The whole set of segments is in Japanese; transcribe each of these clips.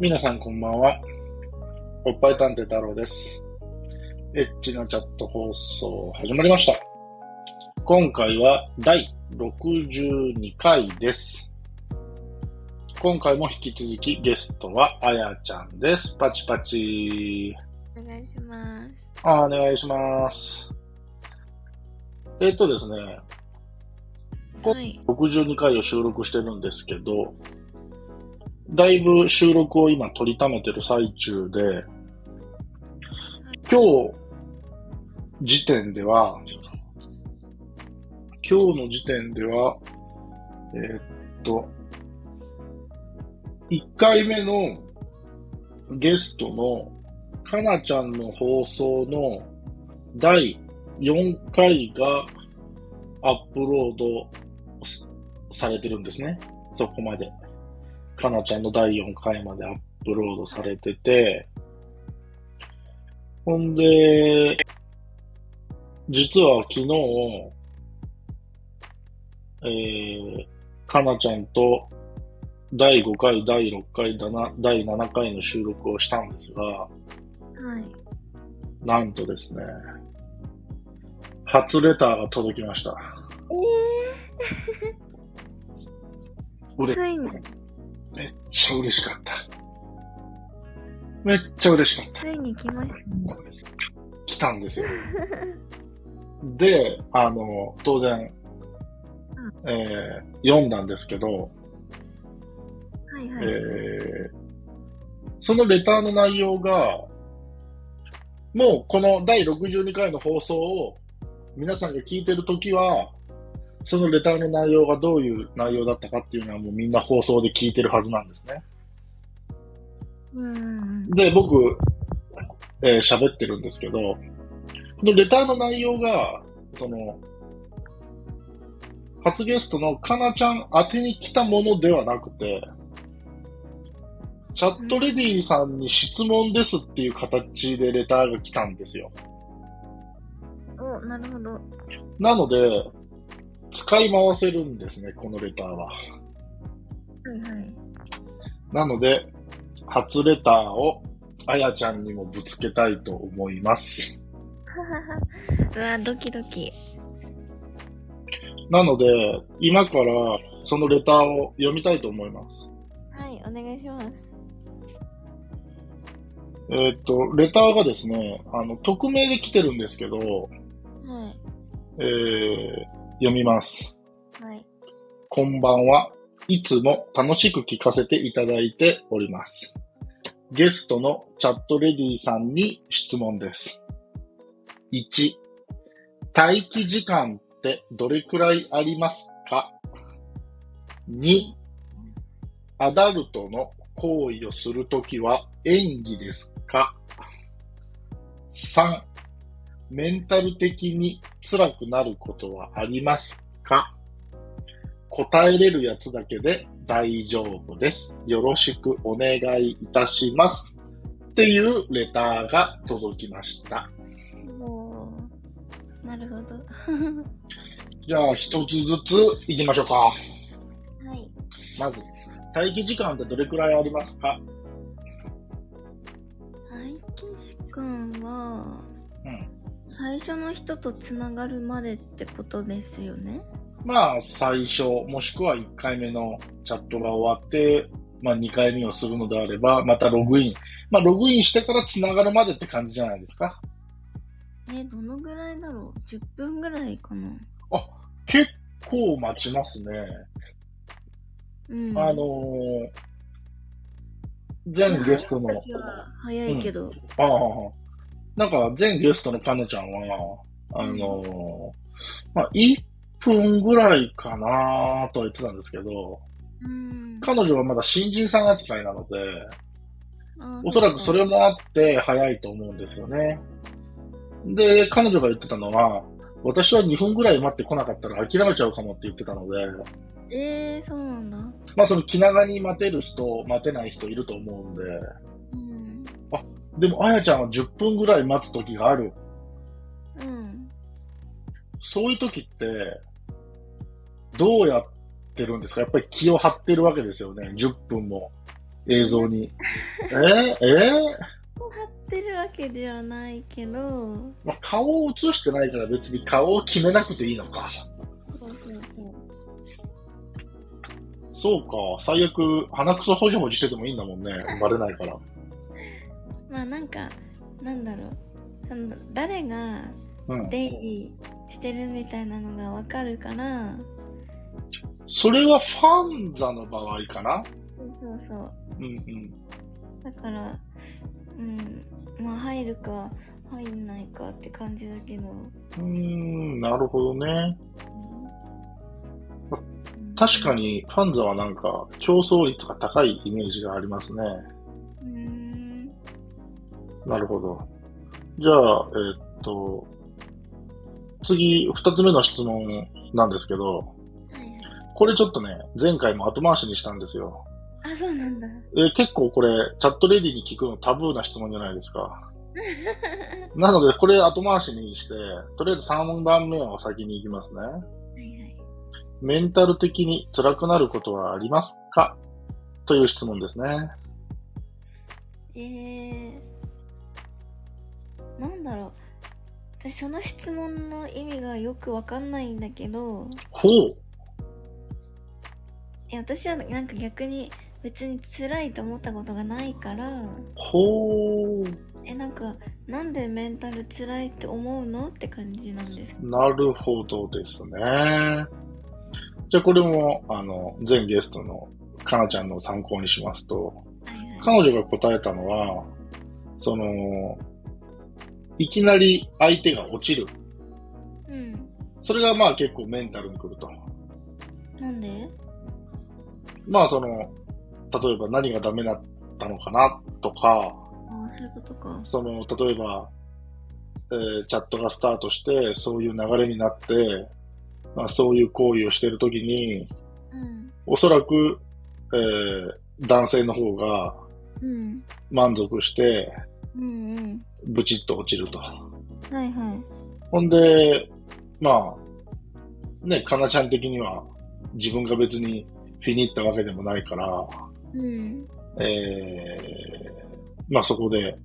皆さんこんばんは。おっぱい探偵太郎です。エッチなチャット放送始まりました。今回は第62回です。今回も引き続きゲストはあやちゃんです。パチパチ。お願いします。あお願いします。えっとですね、こはい。62回を収録してるんですけど、だいぶ収録を今取りためてる最中で、今日時点では、今日の時点では、えーっと、1回目のゲストのかなちゃんの放送の第4回がアップロードされてるんですね。そこまで。かなちゃんの第4回までアップロードされてて、ほんで、実は昨日、えー、かなちゃんと第5回、第6回、だな第7回の収録をしたんですが、はい。なんとですね、初レターが届きました。俺、ついに、めっちゃ嬉しかった。めっちゃ嬉しかった。ついに来ましたね。来たんですよ。で、あの、当然、えー読んだんですけど、はいはい。えーそのレターの内容が、もうこの第62回の放送を皆さんが聞いてるときは、そのレターの内容がどういう内容だったかっていうのはもうみんな放送で聞いてるはずなんですね。うんうんで、僕、えー喋ってるんですけど、このレターの内容が、その、初ゲストのかなちゃん宛てに来たものではなくて、チャットレディさんに質問ですっていう形でレターが来たんですよ。うん。お、なるほど。なので、使い回せるんですね、このレターは。はいはい。なので、初レターをあやちゃんにもぶつけたいと思います。うわ、ドキドキ。なので、今からそのレターを読みたいと思います。はい、お願いします。えーっと、レターがですね、あの、匿名で来てるんですけど、はえー読みます。い。はい。こんばんは。いつも楽しく聞かせていただいております。ゲストのチャットレディさんに質問です。1、待機時間ってどれくらいありますか ?2、アダルトの行為をするときは演技ですか ?3、メンタル的に辛くなることはありますか？答えれるやつだけで大丈夫です。よろしくお願いいたします。っていうレターが届きました。なるほど。じゃあ一つずつ行きましょうか。はい。まず、待機時間ってどれくらいありますか？最初の人とつながるまでってことですよね？まあ、最初、もしくは1回目のチャットが終わって、まあ2回目をするのであれば、またログイン。まあ、ログインしてから繋がるまでって感じじゃないですか。え、どのぐらいだろう ?10 分ぐらいかな。結構待ちますね。うん。あのー、全ゲストの、早いけど。ああ、なんか全ゲストのかのちゃんは、あのーまあ、1分ぐらいかなとは言ってたんですけど、うん。彼女はまだ新人さん扱いなので、あおそらくそれもあって早いと思うんですよね。で、彼女が言ってたのは、私は2分ぐらい待ってこなかったら諦めちゃうかもって言ってたので、えー、そうなんだ。まあその気長に待てる人、待てない人いると思うんで、うん。でもあやちゃんは10分ぐらい待つ時がある。うん。そういう時って、どうやってるんですか？やっぱり気を張ってるわけですよね。10分も。映像に。え？ー、え貼ってるわけではないけど、ーまあ、顔を映してないから別に顔を決めなくていいのか。そうそうそう。そうか。最悪、鼻くそほじほじしててもいいんだもんね。バレないから。まあなんか、なんだろう。その誰がうん。出入りしてるみたいなのがわかるから、それはファンザの場合かな？そうそうそう。うんうん。だから、うん、まあ入るか入んないかって感じだけど。うーん、なるほどね。うん確か。に、ファンザはなんか、競争率が高いイメージがありますね。うーん。なるほど。じゃあ、えっと、次、二つ目の質問なんですけど。これちょっとね、前回も後回しにしたんですよ。あ、そうなんだ。えー結構これ、チャットレディに聞くのタブーな質問じゃないですか。なので、これ後回しにして、とりあえず3番目を先に行きますね。はいはい。メンタル的に辛くなることはありますか？という質問ですね。えー、なんだろう。私その質問の意味がよくわかんないんだけど、ほう。いや私はなんか逆に別に辛いと思ったことがないから、ほう。え、なんか、なんでメンタル辛いって思うのって感じなんですけど。なるほどですね。じゃあこれも、あの、前ゲストのかなちゃんの参考にしますと、はいはい。彼女が答えたのは、その、いきなり相手が落ちる。うん。それがまあ結構メンタルにくると。なんで？まあその、例えば何がダメだったのかなとか、ああ、そういうことか。その、例えば、えーチャットがスタートして、そういう流れになって、まあ、そういう行為をしているときに、うん。おそらく、えー男性の方がうん。満足して、うんうん。ブチッと落ちると。はいはい。ほんで、まあ、ね、かなちゃん的には自分が別にフィニったわけでもないから、うん。えーまあそこで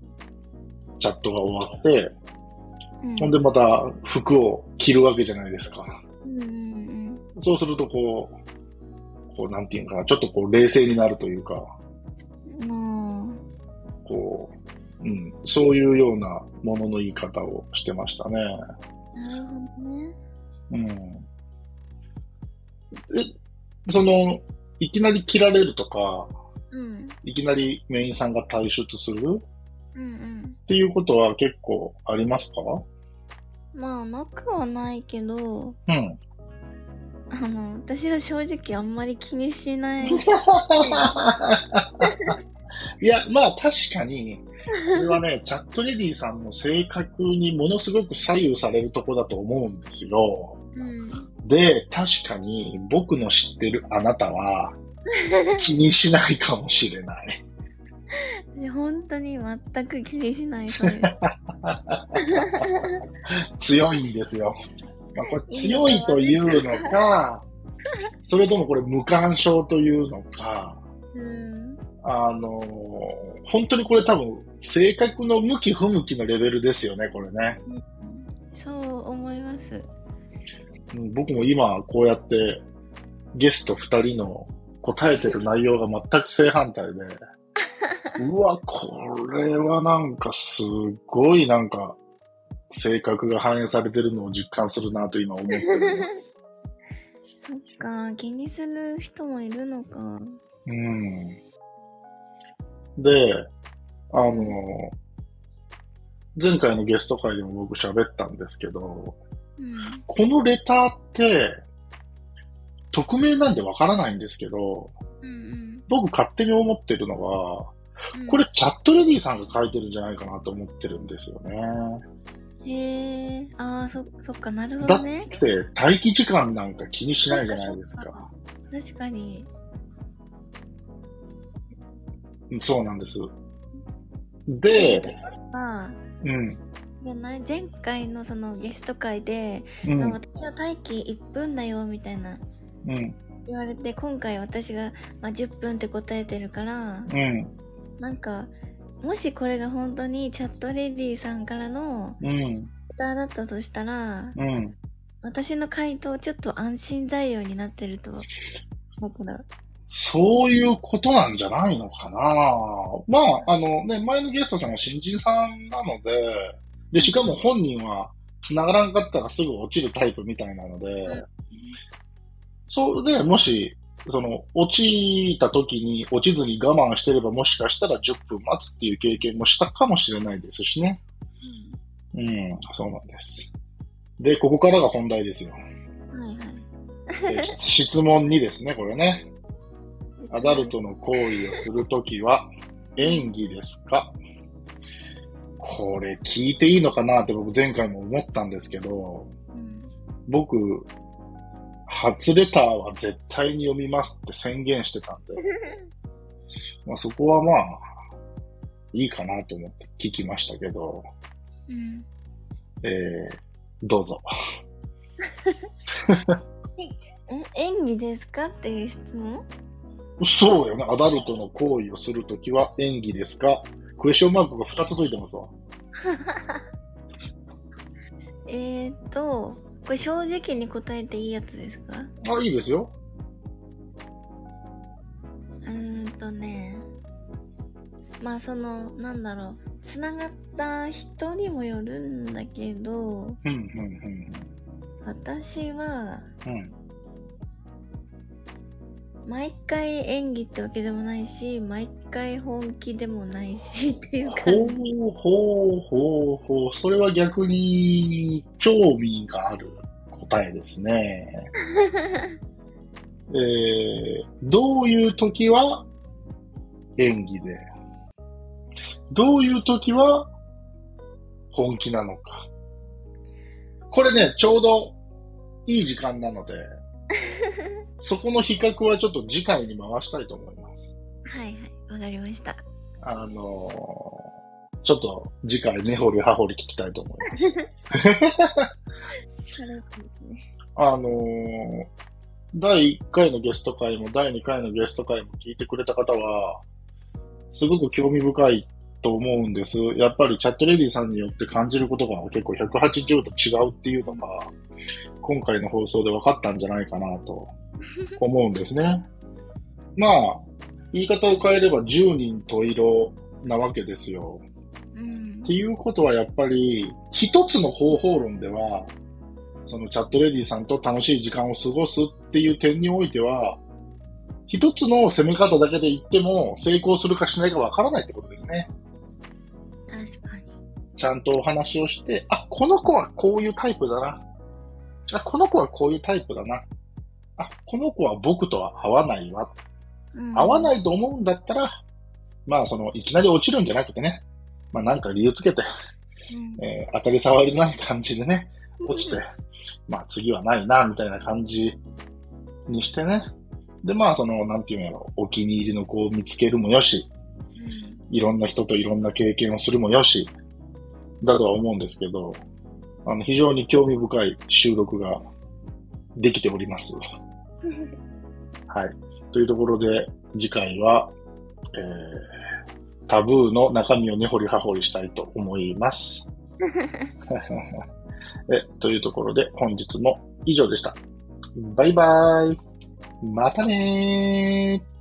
チャットが終わって、うん。ほんでまた服を着るわけじゃないですか。うんうんそうするとこう、こうなんていうのかな、ちょっとこう冷静になるというか、うん。まこう、うん、そういうようなものの言い方をしてましたね。あ、なるほどね。うん。え、その、いきなり切られるとか、うん。いきなりメインさんが退出する？うんうん。っていうことは結構ありますか？まあ、なくはないけど、うん。あの、私は正直あんまり気にしない。いや、まあ確かに、これはね、チャットレディさんの性格にものすごく左右されるとこだと思うんですよ。うん。で、確かに僕の知ってるあなたは 気にしないかもしれない。私本当に全く気にしない、そういう。強いんですよ。まあ、これ強いというのか、それともこれ無干渉というのか、うん。あのー本当にこれ多分性格の向き不向きのレベルですよね、これね。そう思います。うん僕も今こうやってゲスト2人の答えてる内容が全く正反対で、うわ、これはなんかすごいなんか性格が反映されてるのを実感するなと今思ってます。そっか、気にする人もいるのか。うん。で、あの、前回のゲスト会でも僕喋ったんですけど、うん。このレターって、匿名なんでわからないんですけど、うん僕勝手に思ってるのが、うん。これチャットレディさんが書いてるんじゃないかなと思ってるんですよね。へえ、ああ、そ、そっかなるほだっどね。て待機時間なんか気にしないじゃないですか。確かに。うんそうなんです。で、まあ、うん。じゃない前回のそのゲスト会で、うん。私は待機1分だよみたいなうん。言われて、今回私が、まあ、10分って答えてるから、うん。なんか、もしこれが本当にチャットレディさんからのうん。レターだったとしたら、うん。私の回答ちょっと安心材料になってると、だけど、そういうことなんじゃないのかなまあ、あのね、前のゲストさんは新人さんなので、で、しかも本人は繋がらんかったらすぐ落ちるタイプみたいなので、うんそうで、もし、その、落ちた時に落ちずに我慢してればもしかしたら10分待つっていう経験もしたかもしれないですしね。うん、そうなんです。で、ここからが本題ですよ。はいはい。えー質問2ですね、これね。アダルトの行為をするときは演技ですか？これ聞いていいのかなって僕前回も思ったんですけど、うん。僕、初レターは絶対に読みますって宣言してたんで、まあそこはまあ、いいかなと思って聞きましたけど、うん。えー、どうぞ。ん演技ですかっていう質問？そうよね。アダルトの行為をするときは演技ですか？クエスチョンマークが2つついてますわ。えーと、これ正直に答えていいやつですか？あ、いいですよ。うーんとね、まあその、なんだろう、つながった人にもよるんだけど、うん、うん、私は、うん。うん。毎回演技ってわけでもないし、毎回本気でもないし っていうほ感じ。うほうほうほう。それは逆に興味がある答えですね。えー、どういう時は演技で、どういう時は本気なのか？これね、ちょうどいい時間なので、そこの比較はちょっと次回に回したいと思います。はいはい、わかりました。あのーちょっと次回根掘り葉掘り聞きたいと思います。軽くですね。あのー第1回のゲスト会も第2回のゲスト会も聞いてくれた方は、すごく興味深いと思うんです。やっぱりチャットレディさんによって感じることが結構180度違うっていうのが、今回の放送で分かったんじゃないかなと 思うんですね。まあ、言い方を変えれば10人十色なわけですよ。うんって。いうことはやっぱり、一つの方法論では、そのチャットレディさんと楽しい時間を過ごすっていう点においては、一つの攻め方だけで言っても成功するかしないかわからないってことですね。確かに。ちゃんとお話をして、あ、この子はこういうタイプだな。あ、この子はこういうタイプだな。あ、この子は僕とは合わないわ。うん、合わないと思うんだったら、まあその、いきなり落ちるんじゃなくてね、まあなんか理由つけて、うんえー当たり障りのない感じでね、落ちて、まあ次はないな、みたいな感じにしてね。で、まあその、なんていうんやろ、お気に入りの子を見つけるもよし、うんいろんな人といろんな経験をするもよし、だとは思うんですけど、あの、非常に興味深い収録ができております。はい。というところで、次回は、えー、タブーの中身を根掘り葉掘りしたいと思います。えというところで、本日も以上でした。バイバイ。またねー。